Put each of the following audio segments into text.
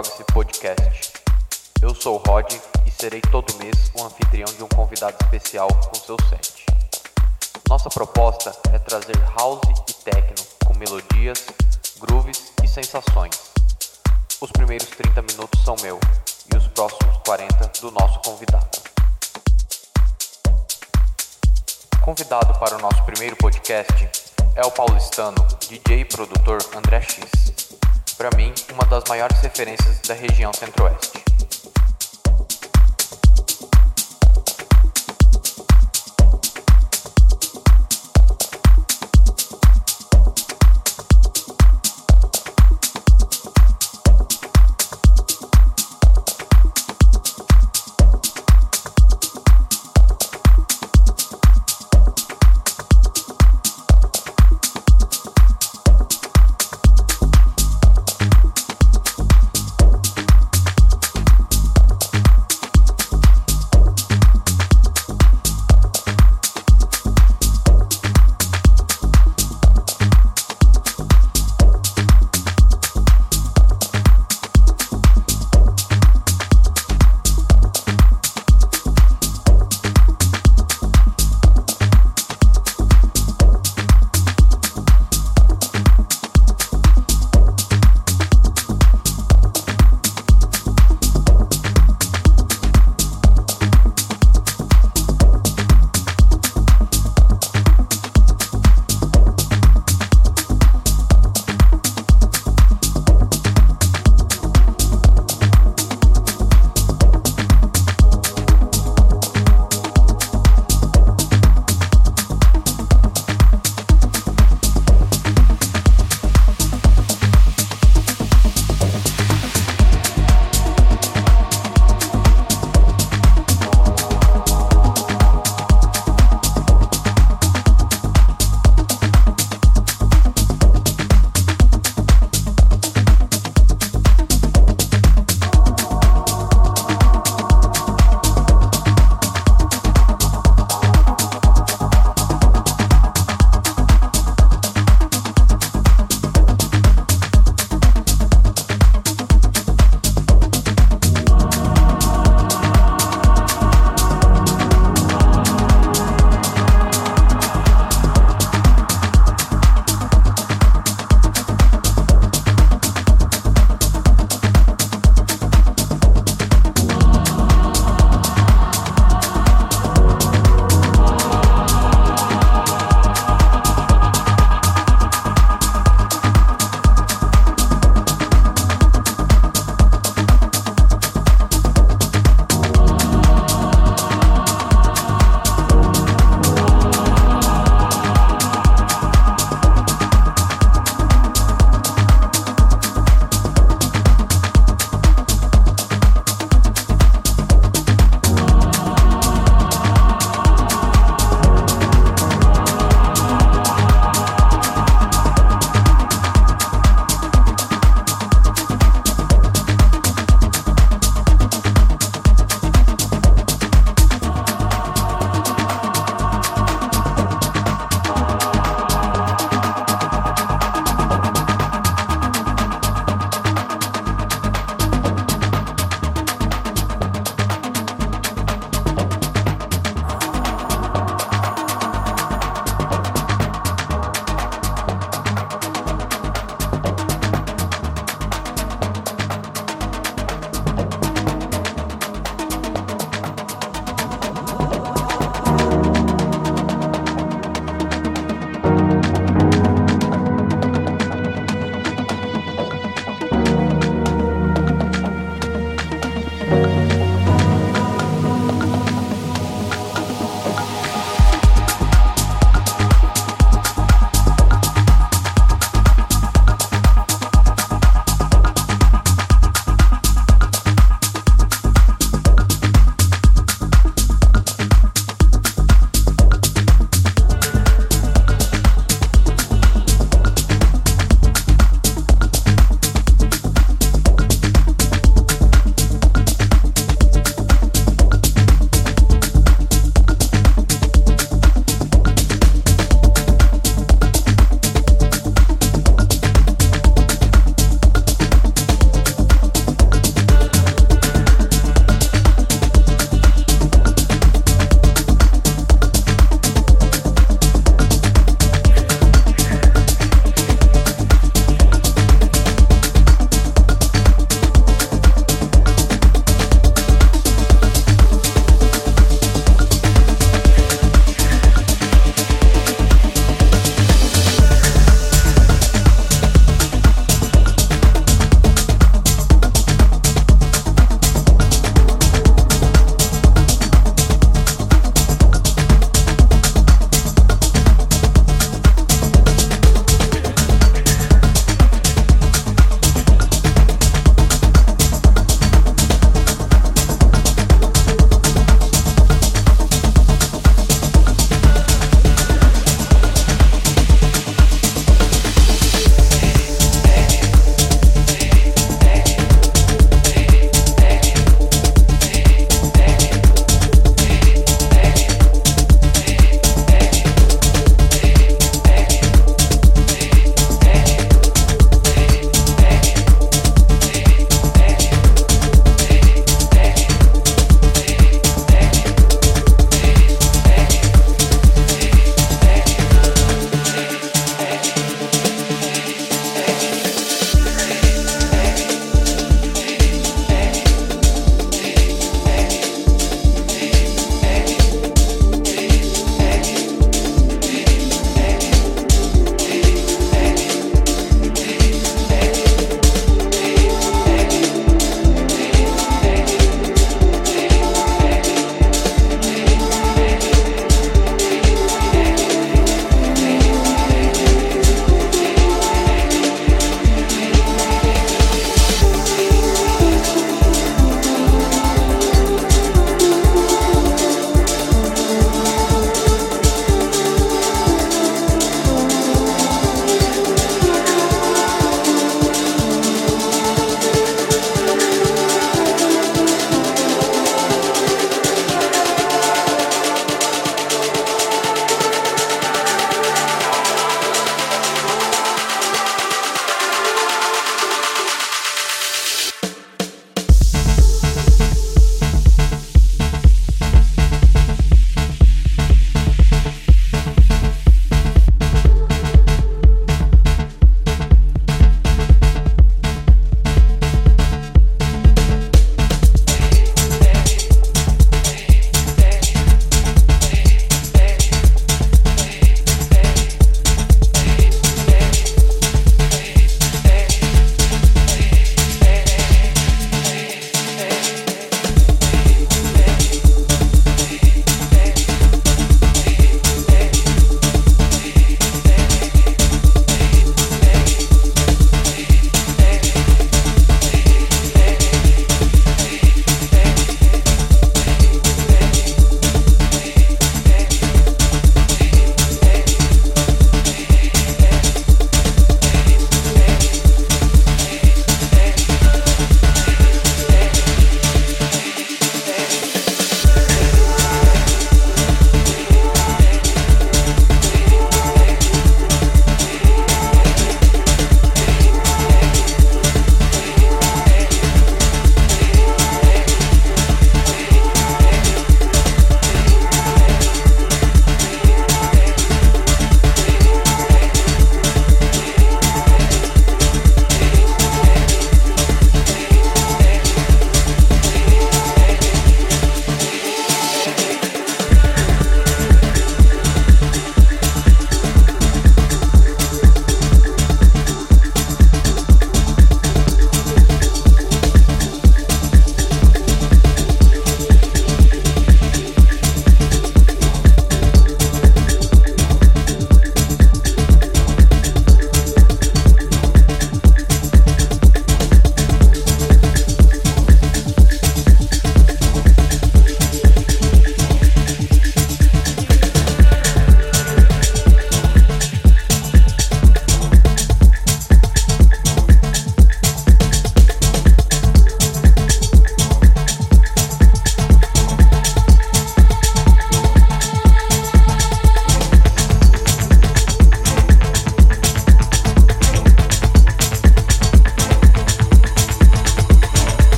Droga-se Podcast. Eu sou o Rod e serei todo mês o anfitrião de um convidado especial com seu set. Nossa proposta é trazer house e techno com melodias, grooves e sensações. Os primeiros 30 minutos são meu e os próximos 40 do nosso convidado. Convidado para o nosso primeiro podcast é o paulistano, DJ e produtor André X. Para mim, uma das maiores referências da região centro-oeste.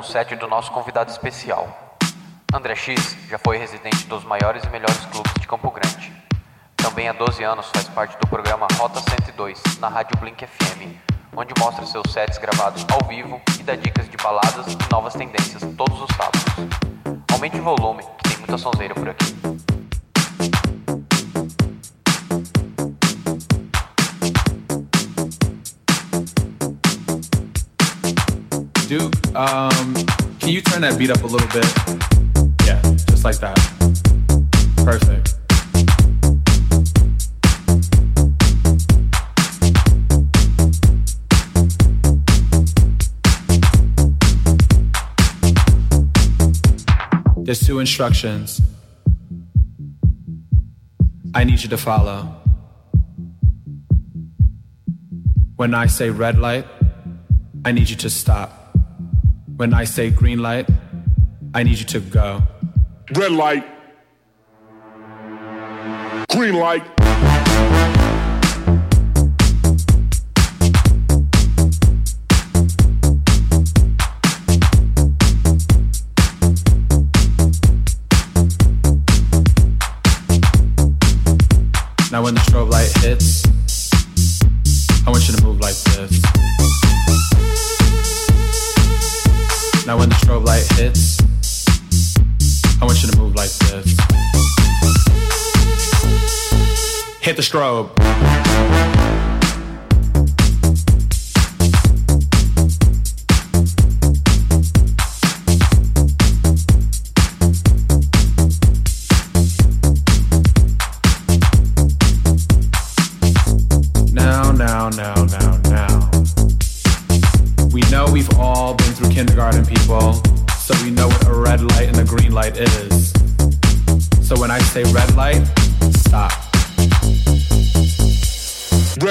O set do nosso convidado especial. André X já foi residente dos maiores e melhores clubes de Campo Grande. Também há 12 anos faz parte do programa Rota 102 na Rádio Blink FM, onde mostra seus sets gravados ao vivo e dá dicas de baladas e novas tendências todos os sábados. Aumente o volume, que tem muita sonzeira por aqui. Duke, um, can you turn that beat up a little bit? Yeah, just like that. Perfect. There's two instructions I need you to follow. When I say red light, I need you to stop. When I say green light, I need you to go. Red light. Green light. Now when the strobe light hits, strobe.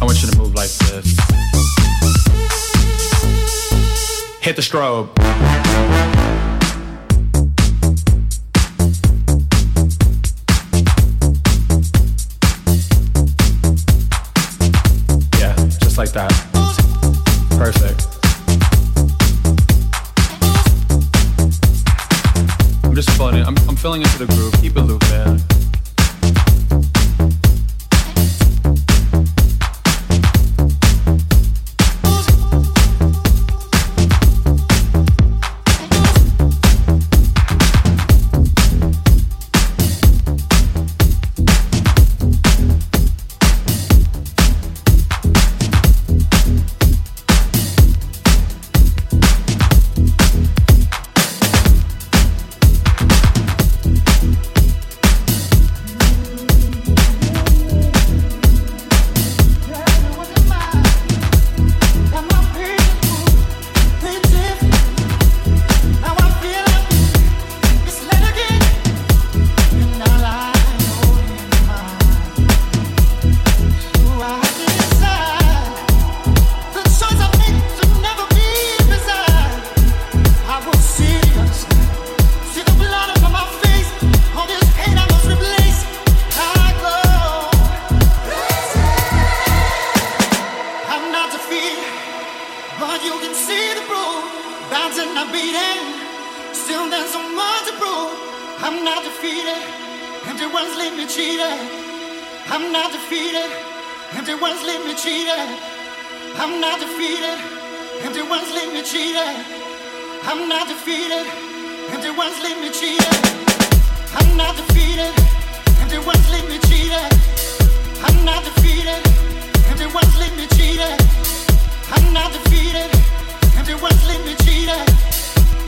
I want you to move like this. Hit the strobe. Yeah, just like that. Perfect. I'm just it. I'm, I'm filling into the groove. Keep it looping. I'm. Still, there's so much to prove. I'm not defeated, empty ones leave me cheated. I'm not defeated, empty ones leave me cheated. I'm not defeated, empty ones leave me cheated. I'm not defeated, empty ones leave me cheated. I'm not defeated, empty ones leave me cheated. I'm not defeated. Everyone's leave me cheated. I'm not defeated. Everyone's leave me cheated. I'm not defeated. Everyone's leave me cheated. I'm not defeated. Everyone's leave me cheated. I'm not defeated. Everyone's leave me cheated.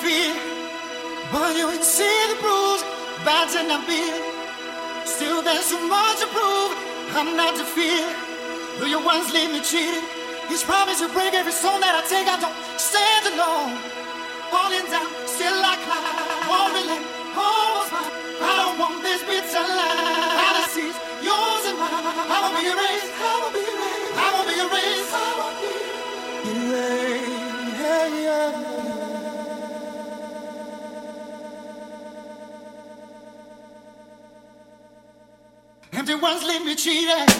fear, but you ain't see the proof. Bad and I feel. Still there's so much to prove, I'm not to fear. Though your ones leave me cheated, each promise you break every soul that I take, I don't stand alone. Falling down, still I climb, won't almost mine. I don't want this bitter life. I Odyssey's yours and mine. I won't be erased, I won't be erased, I won't be erased. I won't be erased. erased. Empty ones leave me cheated.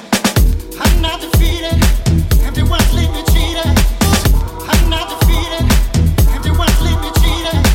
I'm not defeated. Empty ones leave me cheated. I'm not defeated. Empty ones leave me cheated.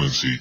Frequency,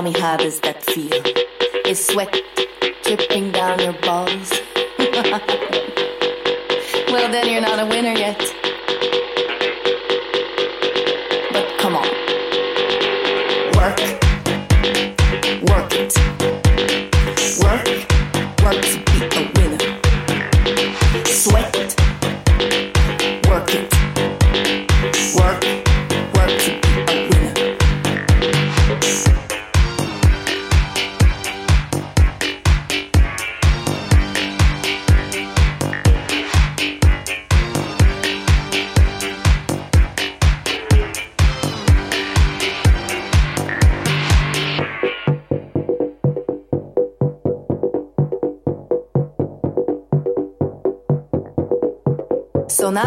Tell me how does that feel? Is sweat dripping down your balls? well, then you're not a winner yet.